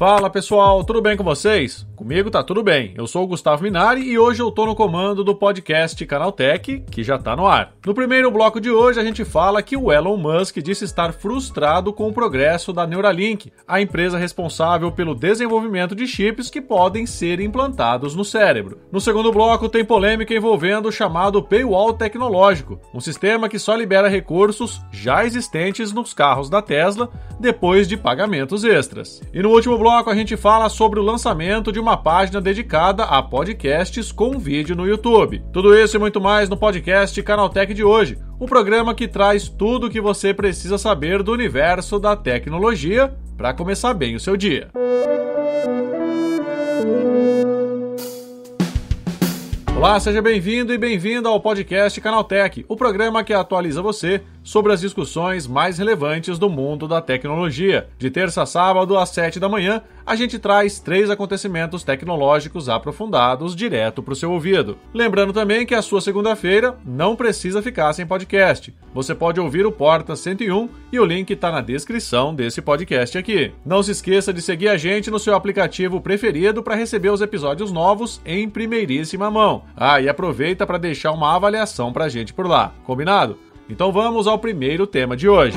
Fala pessoal, tudo bem com vocês? Comigo tá tudo bem. Eu sou o Gustavo Minari e hoje eu tô no comando do podcast Canaltech, que já tá no ar. No primeiro bloco de hoje a gente fala que o Elon Musk disse estar frustrado com o progresso da Neuralink, a empresa responsável pelo desenvolvimento de chips que podem ser implantados no cérebro. No segundo bloco tem polêmica envolvendo o chamado paywall tecnológico, um sistema que só libera recursos já existentes nos carros da Tesla depois de pagamentos extras. E no último bloco a gente fala sobre o lançamento de uma uma página dedicada a podcasts com vídeo no YouTube. Tudo isso e muito mais no podcast Canaltech de hoje, o programa que traz tudo o que você precisa saber do universo da tecnologia para começar bem o seu dia. Olá, seja bem-vindo e bem-vinda ao podcast Canaltech, o programa que atualiza você sobre as discussões mais relevantes do mundo da tecnologia. De terça a sábado, às 7 da manhã, a gente traz três acontecimentos tecnológicos aprofundados direto para o seu ouvido. Lembrando também que a sua segunda-feira não precisa ficar sem podcast. Você pode ouvir o Porta 101 e o link está na descrição desse podcast aqui. Não se esqueça de seguir a gente no seu aplicativo preferido para receber os episódios novos em primeiríssima mão. Ah, e aproveita para deixar uma avaliação para a gente por lá. Combinado? Então vamos ao primeiro tema de hoje.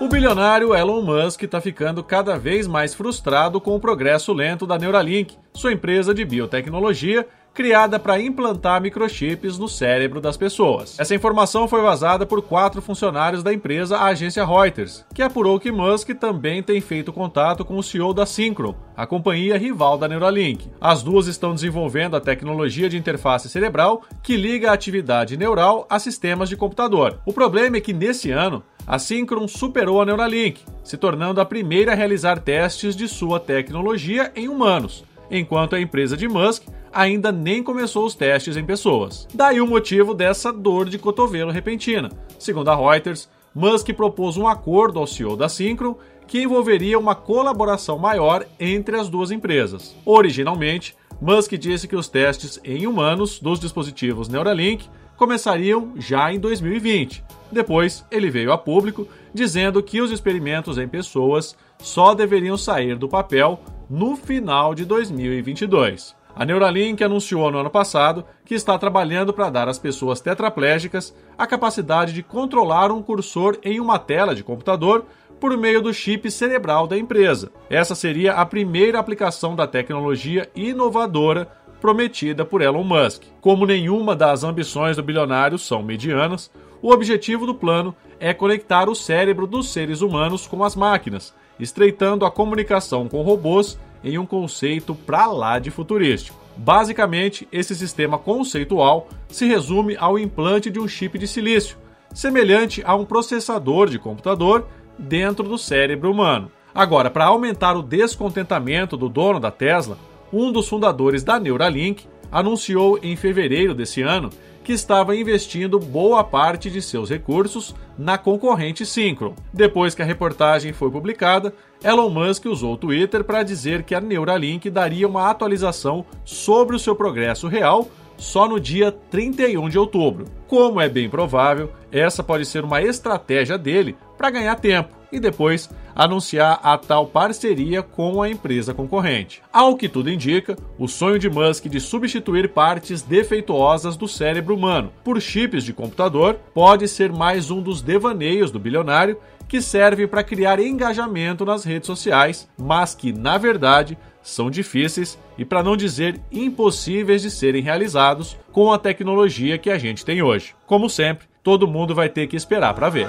O bilionário Elon Musk está ficando cada vez mais frustrado com o progresso lento da Neuralink, sua empresa de biotecnologia criada para implantar microchips no cérebro das pessoas. Essa informação foi vazada por quatro funcionários da empresa a agência Reuters, que apurou que Musk também tem feito contato com o CEO da Synchron, a companhia rival da Neuralink. As duas estão desenvolvendo a tecnologia de interface cerebral que liga a atividade neural a sistemas de computador. O problema é que nesse ano a Synchron superou a Neuralink, se tornando a primeira a realizar testes de sua tecnologia em humanos, enquanto a empresa de Musk ainda nem começou os testes em pessoas. Daí o motivo dessa dor de cotovelo repentina. Segundo a Reuters, Musk propôs um acordo ao CEO da Synchron que envolveria uma colaboração maior entre as duas empresas. Originalmente, Musk disse que os testes em humanos dos dispositivos Neuralink começariam já em 2020. Depois, ele veio a público dizendo que os experimentos em pessoas só deveriam sair do papel no final de 2022. A Neuralink anunciou no ano passado que está trabalhando para dar às pessoas tetraplégicas a capacidade de controlar um cursor em uma tela de computador por meio do chip cerebral da empresa. Essa seria a primeira aplicação da tecnologia inovadora prometida por Elon Musk. Como nenhuma das ambições do bilionário são medianas, o objetivo do plano é conectar o cérebro dos seres humanos com as máquinas, estreitando a comunicação com robôs em um conceito pra lá de futurístico. Basicamente, esse sistema conceitual se resume ao implante de um chip de silício, semelhante a um processador de computador dentro do cérebro humano. Agora, para aumentar o descontentamento do dono da Tesla, um dos fundadores da Neuralink anunciou em fevereiro desse ano que estava investindo boa parte de seus recursos na concorrente Synchron. Depois que a reportagem foi publicada, Elon Musk usou o Twitter para dizer que a Neuralink daria uma atualização sobre o seu progresso real só no dia 31 de outubro. Como é bem provável, essa pode ser uma estratégia dele para ganhar tempo e depois anunciar a tal parceria com a empresa concorrente. Ao que tudo indica, o sonho de Musk de substituir partes defeituosas do cérebro humano por chips de computador pode ser mais um dos devaneios do bilionário que serve para criar engajamento nas redes sociais, mas que, na verdade, são difíceis e, para não dizer impossíveis de serem realizados com a tecnologia que a gente tem hoje. Como sempre, todo mundo vai ter que esperar para ver.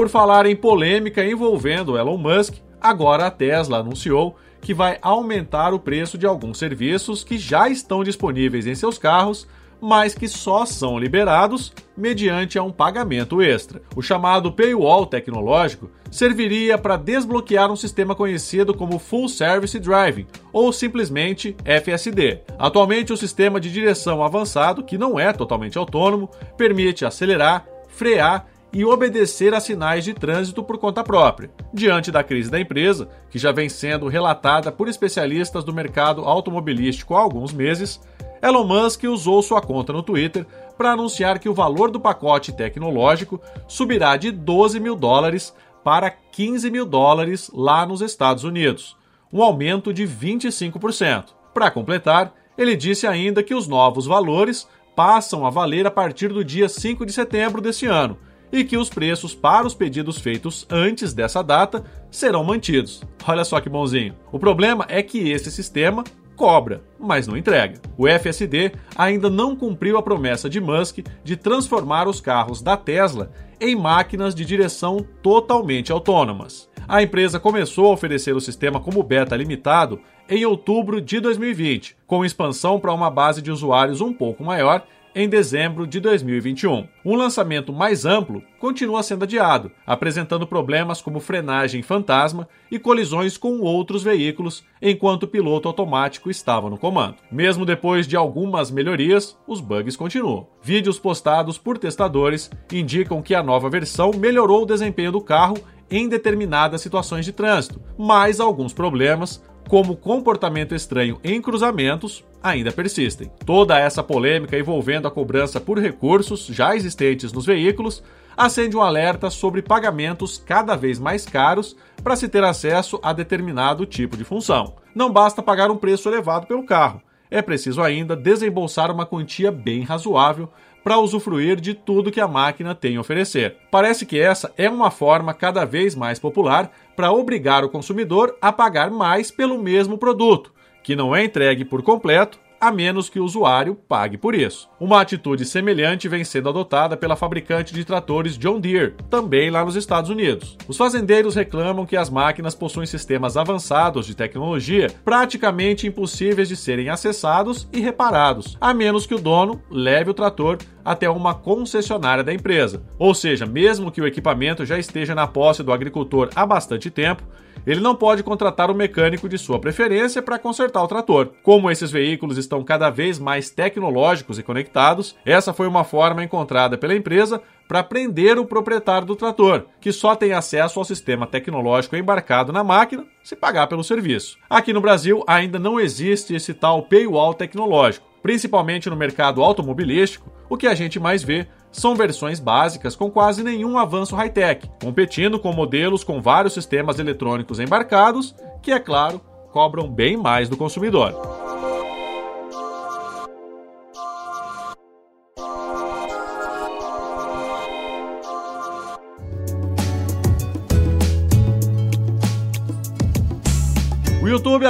Por falar em polêmica envolvendo Elon Musk, agora a Tesla anunciou que vai aumentar o preço de alguns serviços que já estão disponíveis em seus carros, mas que só são liberados mediante um pagamento extra. O chamado paywall tecnológico serviria para desbloquear um sistema conhecido como Full Service Driving, ou simplesmente FSD. Atualmente, o sistema de direção avançado, que não é totalmente autônomo, permite acelerar, frear e obedecer a sinais de trânsito por conta própria. Diante da crise da empresa, que já vem sendo relatada por especialistas do mercado automobilístico há alguns meses, Elon Musk usou sua conta no Twitter para anunciar que o valor do pacote tecnológico subirá de 12 mil dólares para 15 mil dólares lá nos Estados Unidos, um aumento de 25%. Para completar, ele disse ainda que os novos valores passam a valer a partir do dia 5 de setembro deste ano e que os preços para os pedidos feitos antes dessa data serão mantidos. Olha só que bonzinho. O problema é que esse sistema cobra, mas não entrega. O FSD ainda não cumpriu a promessa de Musk de transformar os carros da Tesla em máquinas de direção totalmente autônomas. A empresa começou a oferecer o sistema como beta limitado em outubro de 2020, com expansão para uma base de usuários um pouco maior em dezembro de 2021. Um lançamento mais amplo continua sendo adiado, apresentando problemas como frenagem fantasma e colisões com outros veículos enquanto o piloto automático estava no comando. Mesmo depois de algumas melhorias, os bugs continuam. Vídeos postados por testadores indicam que a nova versão melhorou o desempenho do carro em determinadas situações de trânsito, mas alguns problemas como comportamento estranho em cruzamentos, ainda persistem. Toda essa polêmica envolvendo a cobrança por recursos já existentes nos veículos acende um alerta sobre pagamentos cada vez mais caros para se ter acesso a determinado tipo de função. Não basta pagar um preço elevado pelo carro, é preciso ainda desembolsar uma quantia bem razoável para usufruir de tudo que a máquina tem a oferecer. Parece que essa é uma forma cada vez mais popular para obrigar o consumidor a pagar mais pelo mesmo produto, que não é entregue por completo a menos que o usuário pague por isso. Uma atitude semelhante vem sendo adotada pela fabricante de tratores John Deere, também lá nos Estados Unidos. Os fazendeiros reclamam que as máquinas possuem sistemas avançados de tecnologia praticamente impossíveis de serem acessados e reparados, a menos que o dono leve o trator até uma concessionária da empresa. Ou seja, mesmo que o equipamento já esteja na posse do agricultor há bastante tempo, ele não pode contratar o mecânico de sua preferência para consertar o trator. Como esses veículos estão cada vez mais tecnológicos e conectados, essa foi uma forma encontrada pela empresa para prender o proprietário do trator, que só tem acesso ao sistema tecnológico embarcado na máquina se pagar pelo serviço. Aqui no Brasil ainda não existe esse tal paywall tecnológico, principalmente no mercado automobilístico. O que a gente mais vê são versões básicas com quase nenhum avanço high-tech, competindo com modelos com vários sistemas eletrônicos embarcados, que, é claro, cobram bem mais do consumidor.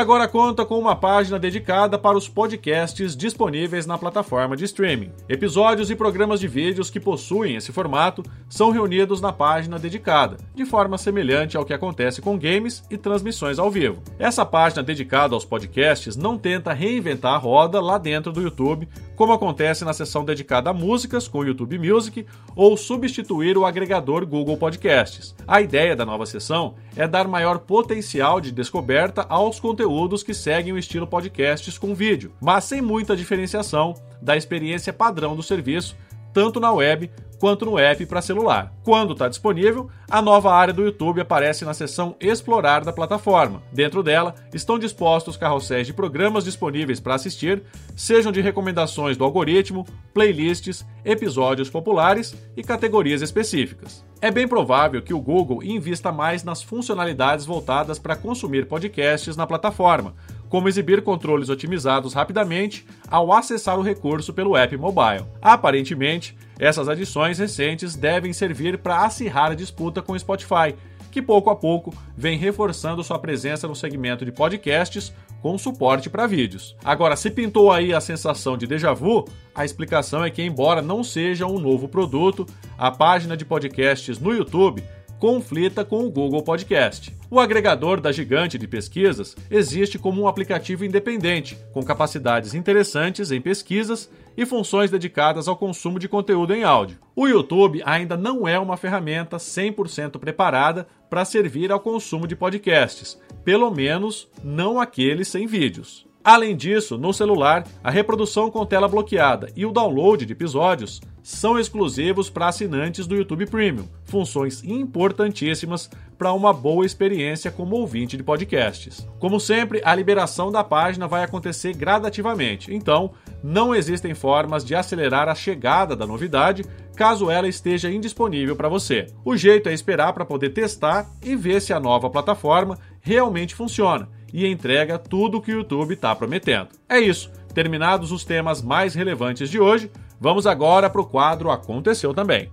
Agora conta com uma página dedicada para os podcasts disponíveis na plataforma de streaming. Episódios e programas de vídeos que possuem esse formato são reunidos na página dedicada, de forma semelhante ao que acontece com games e transmissões ao vivo. Essa página dedicada aos podcasts não tenta reinventar a roda lá dentro do YouTube, como acontece na seção dedicada a músicas com o YouTube Music ou substituir o agregador Google Podcasts. A ideia da nova seção é dar maior potencial de descoberta aos conteúdos que seguem o estilo podcasts com vídeo, mas sem muita diferenciação da experiência padrão do serviço, tanto na web quanto no app para celular. Quando está disponível, a nova área do YouTube aparece na seção Explorar da plataforma. Dentro dela estão dispostos carrosséis de programas disponíveis para assistir, sejam de recomendações do algoritmo, playlists, episódios populares e categorias específicas. É bem provável que o Google invista mais nas funcionalidades voltadas para consumir podcasts na plataforma, como exibir controles otimizados rapidamente ao acessar o recurso pelo app mobile. Aparentemente, essas adições recentes devem servir para acirrar a disputa com o Spotify, que pouco a pouco vem reforçando sua presença no segmento de podcasts com suporte para vídeos. Agora, se pintou aí a sensação de déjà vu, a explicação é que, embora não seja um novo produto, a página de podcasts no YouTube conflita com o Google Podcast. O agregador da gigante de pesquisas existe como um aplicativo independente, com capacidades interessantes em pesquisas e funções dedicadas ao consumo de conteúdo em áudio. O YouTube ainda não é uma ferramenta 100% preparada para servir ao consumo de podcasts, pelo menos não aqueles sem vídeos. Além disso, no celular, a reprodução com tela bloqueada e o download de episódios são exclusivos para assinantes do YouTube Premium, funções importantíssimas para uma boa experiência como ouvinte de podcasts. Como sempre, a liberação da página vai acontecer gradativamente, então não existem formas de acelerar a chegada da novidade caso ela esteja indisponível para você. O jeito é esperar para poder testar e ver se a nova plataforma realmente funciona e entrega tudo o que o YouTube está prometendo. É isso. Terminados os temas mais relevantes de hoje, vamos agora para o quadro Aconteceu Também.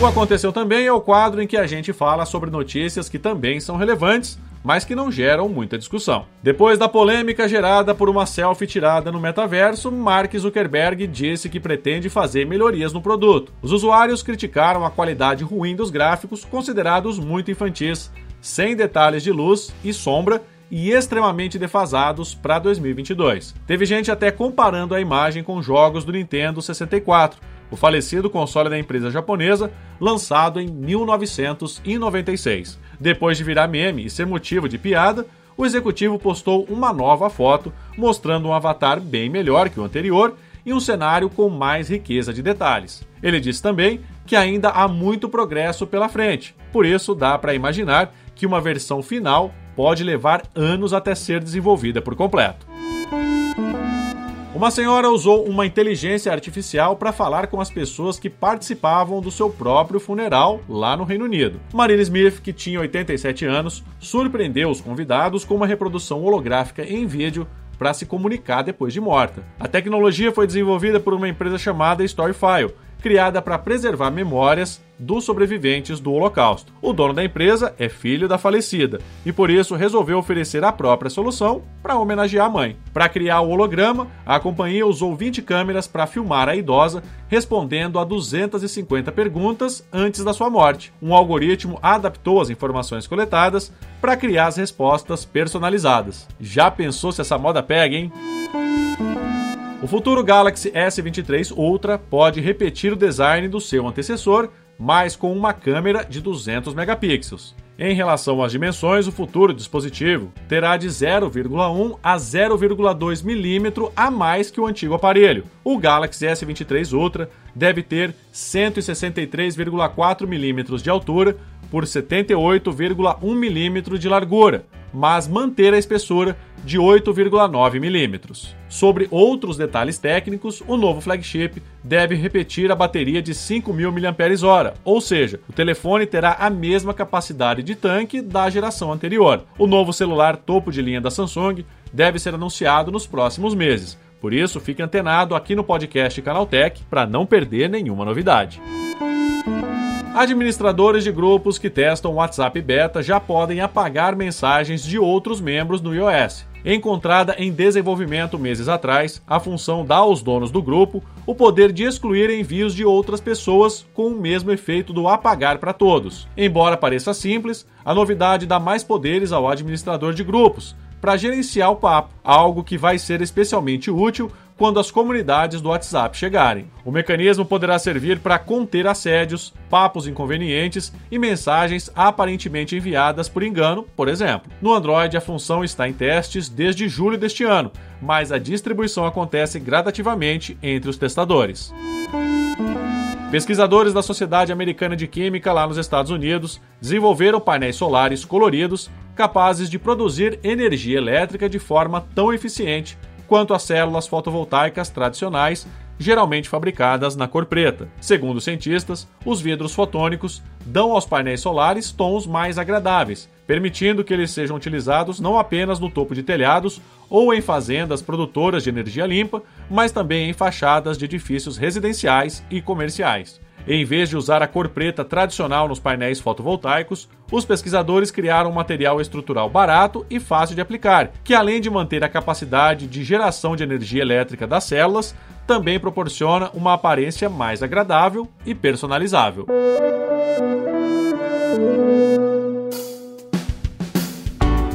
O Aconteceu Também é o quadro em que a gente fala sobre notícias que também são relevantes, mas que não geram muita discussão. Depois da polêmica gerada por uma selfie tirada no metaverso, Mark Zuckerberg disse que pretende fazer melhorias no produto. Os usuários criticaram a qualidade ruim dos gráficos, considerados muito infantis, sem detalhes de luz e sombra e extremamente defasados para 2022. Teve gente até comparando a imagem com jogos do Nintendo 64, o falecido console da empresa japonesa, lançado em 1996. Depois de virar meme e ser motivo de piada, o executivo postou uma nova foto mostrando um avatar bem melhor que o anterior e um cenário com mais riqueza de detalhes. Ele disse também que ainda há muito progresso pela frente, por isso dá para imaginar que uma versão final pode levar anos até ser desenvolvida por completo. Uma senhora usou uma inteligência artificial para falar com as pessoas que participavam do seu próprio funeral lá no Reino Unido. Marina Smith, que tinha 87 anos, surpreendeu os convidados com uma reprodução holográfica em vídeo para se comunicar depois de morta. A tecnologia foi desenvolvida por uma empresa chamada Storyfile criada para preservar memórias dos sobreviventes do Holocausto. O dono da empresa é filho da falecida e por isso resolveu oferecer a própria solução para homenagear a mãe. Para criar o holograma, a companhia usou 20 câmeras para filmar a idosa respondendo a 250 perguntas antes da sua morte. Um algoritmo adaptou as informações coletadas para criar as respostas personalizadas. Já pensou se essa moda pega, hein? O futuro Galaxy S23 Ultra pode repetir o design do seu antecessor, mas com uma câmera de 200 megapixels. Em relação às dimensões, o futuro dispositivo terá de 0,1 a 0,2 milímetro a mais que o antigo aparelho. O Galaxy S23 Ultra deve ter 163,4 milímetros de altura por 78,1 milímetros de largura, mas manter a espessura de 8,9 milímetros. Sobre outros detalhes técnicos, o novo flagship deve repetir a bateria de 5.000 mAh, ou seja, o telefone terá a mesma capacidade de tanque da geração anterior. O novo celular topo de linha da Samsung deve ser anunciado nos próximos meses. Por isso, fique antenado aqui no podcast Canaltech para não perder nenhuma novidade. Administradores de grupos que testam WhatsApp Beta já podem apagar mensagens de outros membros no iOS. Encontrada em desenvolvimento meses atrás, a função dá aos donos do grupo o poder de excluir envios de outras pessoas com o mesmo efeito do apagar para todos. Embora pareça simples, a novidade dá mais poderes ao administrador de grupos para gerenciar o papo, algo que vai ser especialmente útil quando as comunidades do WhatsApp chegarem. O mecanismo poderá servir para conter assédios, papos inconvenientes e mensagens aparentemente enviadas por engano, por exemplo. No Android, a função está em testes desde julho deste ano, mas a distribuição acontece gradativamente entre os testadores. Pesquisadores da Sociedade Americana de Química, lá nos Estados Unidos, desenvolveram painéis solares coloridos capazes de produzir energia elétrica de forma tão eficiente quanto as células fotovoltaicas tradicionais, geralmente fabricadas na cor preta. Segundo cientistas, os vidros fotônicos dão aos painéis solares tons mais agradáveis, permitindo que eles sejam utilizados não apenas no topo de telhados ou em fazendas produtoras de energia limpa, mas também em fachadas de edifícios residenciais e comerciais. Em vez de usar a cor preta tradicional nos painéis fotovoltaicos, os pesquisadores criaram um material estrutural barato e fácil de aplicar, que além de manter a capacidade de geração de energia elétrica das células, também proporciona uma aparência mais agradável e personalizável.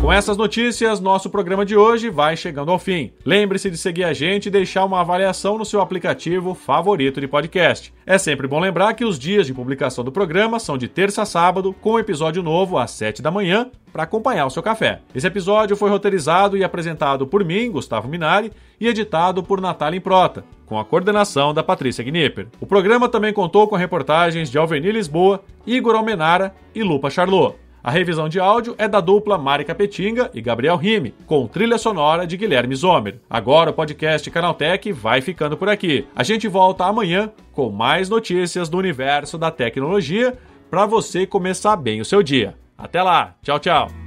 Com essas notícias, nosso programa de hoje vai chegando ao fim. Lembre-se de seguir a gente e deixar uma avaliação no seu aplicativo favorito de podcast. É sempre bom lembrar que os dias de publicação do programa são de terça a sábado, com um episódio novo às 7 da manhã, para acompanhar o seu café. Esse episódio foi roteirizado e apresentado por mim, Gustavo Minari, e editado por Natália Improta, com a coordenação da Patrícia Gnipper. O programa também contou com reportagens de Alveni Lisboa, Igor Almenara e Lupa Charlot. A revisão de áudio é da dupla Mari Capetinga e Gabriel Rime, com trilha sonora de Guilherme Zomer. Agora o podcast Canaltech vai ficando por aqui. A gente volta amanhã com mais notícias do universo da tecnologia para você começar bem o seu dia. Até lá, tchau, tchau.